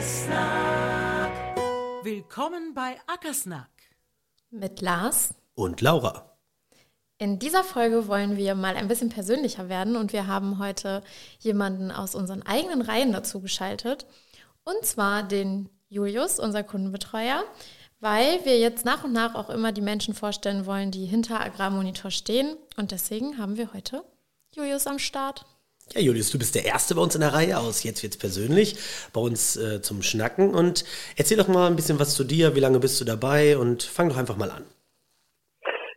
Ackersnack. Willkommen bei Ackersnack. Mit Lars und Laura. In dieser Folge wollen wir mal ein bisschen persönlicher werden und wir haben heute jemanden aus unseren eigenen Reihen dazu geschaltet. Und zwar den Julius, unser Kundenbetreuer, weil wir jetzt nach und nach auch immer die Menschen vorstellen wollen, die hinter Agrarmonitor stehen. Und deswegen haben wir heute Julius am Start. Ja, Julius, du bist der Erste bei uns in der Reihe aus. Jetzt wird's persönlich bei uns äh, zum Schnacken. Und erzähl doch mal ein bisschen was zu dir. Wie lange bist du dabei? Und fang doch einfach mal an.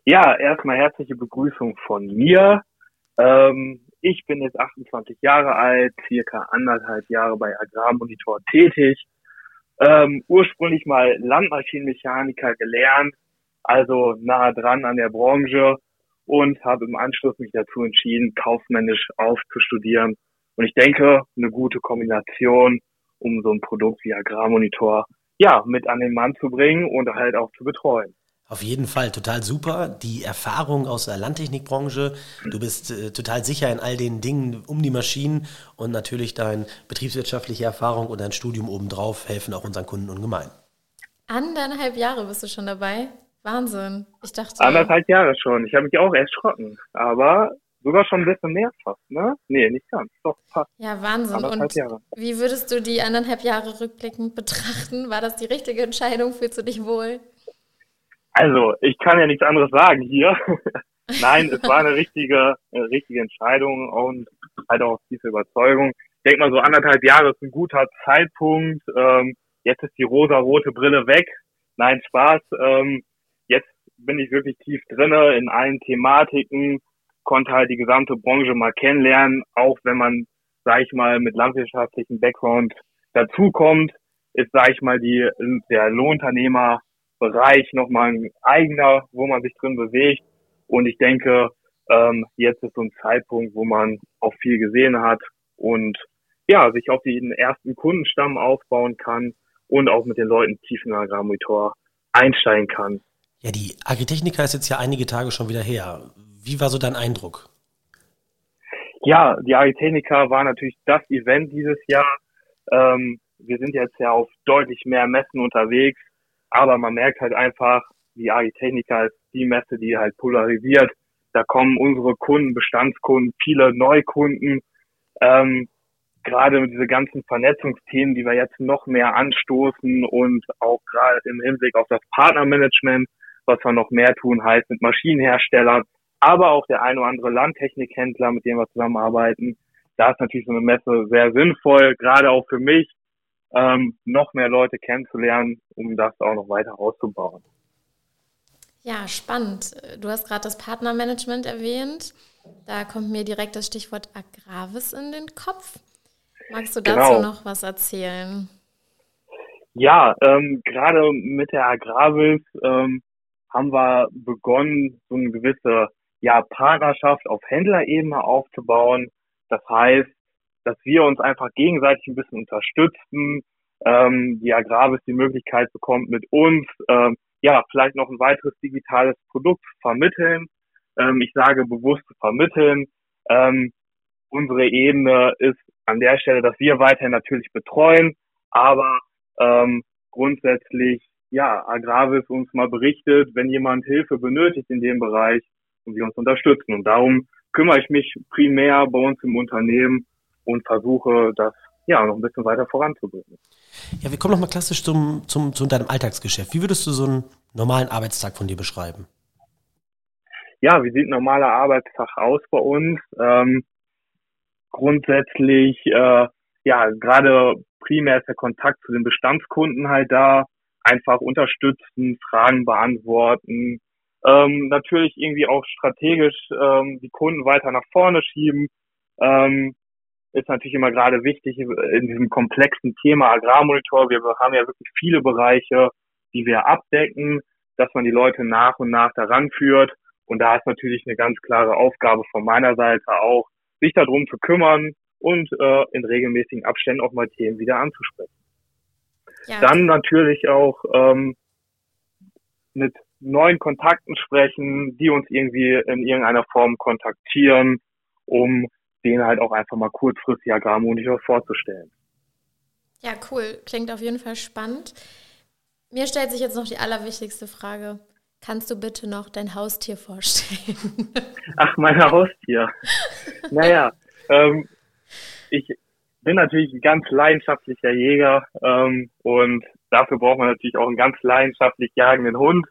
Ja, erstmal herzliche Begrüßung von mir. Ähm, ich bin jetzt 28 Jahre alt, circa anderthalb Jahre bei Agrarmonitor tätig. Ähm, ursprünglich mal Landmaschinenmechaniker gelernt, also nahe dran an der Branche und habe im Anschluss mich dazu entschieden, kaufmännisch aufzustudieren. Und ich denke, eine gute Kombination, um so ein Produkt wie Agrarmonitor ja mit an den Mann zu bringen und halt auch zu betreuen. Auf jeden Fall, total super. Die Erfahrung aus der Landtechnikbranche. Du bist äh, total sicher in all den Dingen um die Maschinen und natürlich deine betriebswirtschaftliche Erfahrung und dein Studium obendrauf helfen auch unseren Kunden ungemein. Anderthalb Jahre bist du schon dabei. Wahnsinn. Ich dachte. Anderthalb Jahre schon. Ich habe mich auch erschrocken. Aber sogar schon ein bisschen mehr fast, ne? Nee, nicht ganz. Doch, fast. Ja, Wahnsinn. Und Jahre. wie würdest du die anderthalb Jahre rückblickend betrachten? War das die richtige Entscheidung? Fühlst du dich wohl? Also, ich kann ja nichts anderes sagen hier. Nein, es war eine richtige, eine richtige Entscheidung und halt auch tiefe Überzeugung. Ich denke mal, so anderthalb Jahre ist ein guter Zeitpunkt. Ähm, jetzt ist die rosa-rote Brille weg. Nein, Spaß. Ähm, bin ich wirklich tief drinne in allen Thematiken, konnte halt die gesamte Branche mal kennenlernen, auch wenn man, sag ich mal, mit landwirtschaftlichem Background dazukommt, ist, sag ich mal, die, der Lohnunternehmerbereich nochmal ein eigener, wo man sich drin bewegt. Und ich denke, ähm, jetzt ist so ein Zeitpunkt, wo man auch viel gesehen hat und ja, sich auf den ersten Kundenstamm aufbauen kann und auch mit den Leuten tief in Agrarmonitor einsteigen kann. Ja, die Agritechnica ist jetzt ja einige Tage schon wieder her. Wie war so dein Eindruck? Ja, die Agritechnica war natürlich das Event dieses Jahr. Ähm, wir sind jetzt ja auf deutlich mehr Messen unterwegs, aber man merkt halt einfach, die Agritechnica ist die Messe, die halt polarisiert. Da kommen unsere Kunden, Bestandskunden, viele Neukunden. Ähm, gerade diese ganzen Vernetzungsthemen, die wir jetzt noch mehr anstoßen und auch gerade im Hinblick auf das Partnermanagement, was wir noch mehr tun, heißt mit Maschinenherstellern, aber auch der ein oder andere Landtechnikhändler, mit dem wir zusammenarbeiten. Da ist natürlich so eine Messe sehr sinnvoll, gerade auch für mich, ähm, noch mehr Leute kennenzulernen, um das auch noch weiter auszubauen. Ja, spannend. Du hast gerade das Partnermanagement erwähnt. Da kommt mir direkt das Stichwort Agravis in den Kopf. Magst du dazu genau. noch was erzählen? Ja, ähm, gerade mit der Agravis ähm, haben wir begonnen, so eine gewisse ja, Partnerschaft auf Händlerebene aufzubauen. Das heißt, dass wir uns einfach gegenseitig ein bisschen unterstützen, ähm, die Agravis die Möglichkeit bekommt, mit uns ähm, ja vielleicht noch ein weiteres digitales Produkt zu vermitteln. Ähm, ich sage bewusst zu vermitteln. Ähm, unsere Ebene ist an der Stelle, dass wir weiterhin natürlich betreuen, aber ähm, grundsätzlich ja, Agravis uns mal berichtet, wenn jemand Hilfe benötigt in dem Bereich und wir uns unterstützen. Und darum kümmere ich mich primär bei uns im Unternehmen und versuche das ja noch ein bisschen weiter voranzubringen. Ja, wir kommen nochmal klassisch zum, zum, zu deinem Alltagsgeschäft. Wie würdest du so einen normalen Arbeitstag von dir beschreiben? Ja, wie sieht ein normaler Arbeitstag aus bei uns? Ähm, grundsätzlich, äh, ja, gerade primär ist der Kontakt zu den Bestandskunden halt da einfach unterstützen, Fragen beantworten, ähm, natürlich irgendwie auch strategisch ähm, die Kunden weiter nach vorne schieben. Ähm, ist natürlich immer gerade wichtig in diesem komplexen Thema Agrarmonitor. Wir haben ja wirklich viele Bereiche, die wir abdecken, dass man die Leute nach und nach daran führt. Und da ist natürlich eine ganz klare Aufgabe von meiner Seite auch, sich darum zu kümmern und äh, in regelmäßigen Abständen auch mal Themen wieder anzusprechen. Ja. Dann natürlich auch ähm, mit neuen Kontakten sprechen, die uns irgendwie in irgendeiner Form kontaktieren, um denen halt auch einfach mal kurzfristig Agrarmonitor vorzustellen. Ja, cool. Klingt auf jeden Fall spannend. Mir stellt sich jetzt noch die allerwichtigste Frage. Kannst du bitte noch dein Haustier vorstellen? Ach, mein Haustier. naja, ähm, ich bin natürlich ein ganz leidenschaftlicher Jäger ähm, und dafür braucht man natürlich auch einen ganz leidenschaftlich jagenden Hund.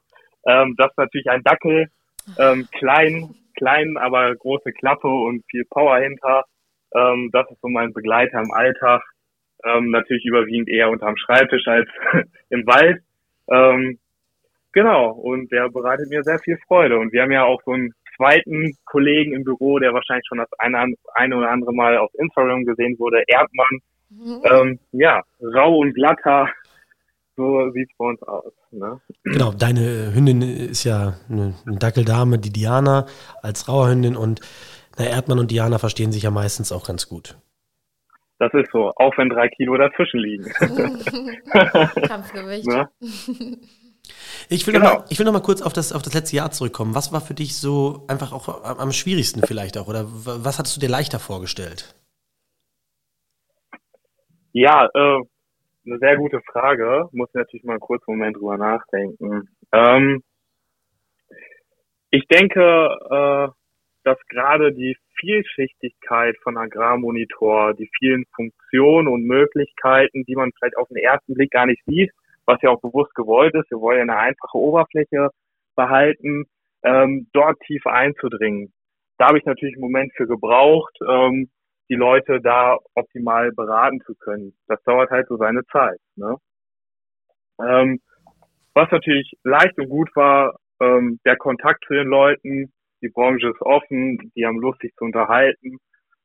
Ähm, das ist natürlich ein Dackel, ähm, klein, klein, aber große Klappe und viel Power hinter. Ähm, das ist so mein Begleiter im Alltag. Ähm, natürlich überwiegend eher unterm Schreibtisch als im Wald. Ähm, genau, und der bereitet mir sehr viel Freude. Und wir haben ja auch so einen zweiten Kollegen im Büro, der wahrscheinlich schon das eine, eine oder andere Mal auf Instagram gesehen wurde, Erdmann. Mhm. Ähm, ja, rau und glatter, so sieht's bei uns aus. Ne? Genau, deine Hündin ist ja eine, eine Dackeldame, die Diana als Rauerhündin und na, Erdmann und Diana verstehen sich ja meistens auch ganz gut. Das ist so, auch wenn drei Kilo dazwischen liegen. Kampfgewicht. Ich will, genau. noch mal, ich will noch mal kurz auf das, auf das letzte Jahr zurückkommen. Was war für dich so einfach auch am schwierigsten vielleicht auch? Oder was hattest du dir leichter vorgestellt? Ja, äh, eine sehr gute Frage. Muss natürlich mal einen kurzen Moment drüber nachdenken. Ähm, ich denke, äh, dass gerade die Vielschichtigkeit von Agrarmonitor, die vielen Funktionen und Möglichkeiten, die man vielleicht auf den ersten Blick gar nicht sieht, was ja auch bewusst gewollt ist, wir wollen ja eine einfache Oberfläche behalten, ähm, dort tief einzudringen. Da habe ich natürlich einen Moment für gebraucht, ähm, die Leute da optimal beraten zu können. Das dauert halt so seine Zeit. Ne? Ähm, was natürlich leicht und gut war, ähm, der Kontakt zu den Leuten, die Branche ist offen, die haben Lust, sich zu unterhalten.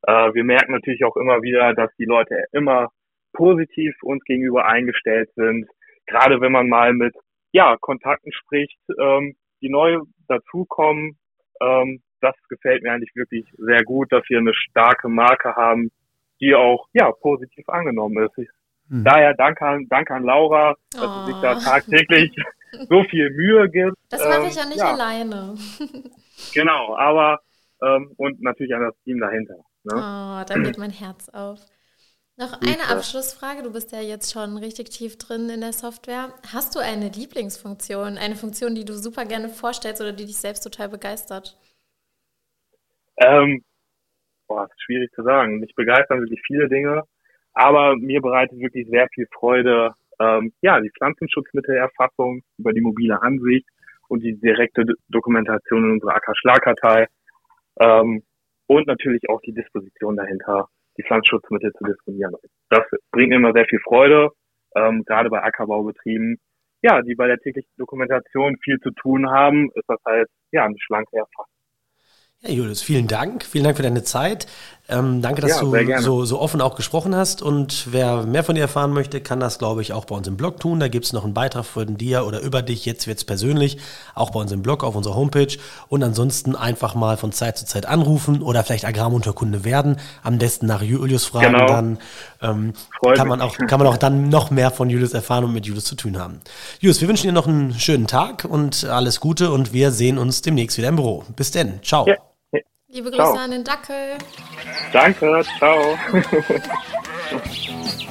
Äh, wir merken natürlich auch immer wieder, dass die Leute immer positiv uns gegenüber eingestellt sind. Gerade wenn man mal mit ja, Kontakten spricht, ähm, die neu dazukommen, ähm, das gefällt mir eigentlich wirklich sehr gut, dass wir eine starke Marke haben, die auch ja positiv angenommen ist. Hm. Daher danke an, danke an Laura, dass oh. sie sich da oh. tagtäglich so viel Mühe gibt. Das mache ähm, ich ja nicht ja. alleine. genau, aber ähm, und natürlich an das Team dahinter. Ne? Oh, da geht mein Herz auf. Noch eine Abschlussfrage. Du bist ja jetzt schon richtig tief drin in der Software. Hast du eine Lieblingsfunktion, eine Funktion, die du super gerne vorstellst oder die dich selbst total begeistert? Ähm, boah, schwierig zu sagen. Mich begeistern wirklich viele Dinge, aber mir bereitet wirklich sehr viel Freude, ähm, ja, die Pflanzenschutzmittelerfassung über die mobile Ansicht und die direkte Dokumentation in unserer AK-Schlagkartei ähm, und natürlich auch die Disposition dahinter, die Pflanzenschutzmittel zu disponieren. Das bringt mir immer sehr viel Freude, ähm, gerade bei Ackerbaubetrieben, ja, die bei der täglichen Dokumentation viel zu tun haben, ist das halt ja eine schlanke Erfassung. Ja, Julius, vielen Dank. Vielen Dank für deine Zeit. Ähm, danke, dass ja, du so, so offen auch gesprochen hast. Und wer mehr von dir erfahren möchte, kann das, glaube ich, auch bei uns im Blog tun. Da gibt es noch einen Beitrag von dir oder über dich. Jetzt wird es persönlich, auch bei uns im Blog auf unserer Homepage. Und ansonsten einfach mal von Zeit zu Zeit anrufen oder vielleicht Agramunterkunde werden. Am besten nach Julius fragen. Genau. Dann ähm, kann, man auch, kann man auch dann noch mehr von Julius erfahren und mit Julius zu tun haben. Julius, wir wünschen dir noch einen schönen Tag und alles Gute. Und wir sehen uns demnächst wieder im Büro. Bis denn. Ciao. Ja. Liebe Grüße ciao. an den Dackel. Danke, ciao.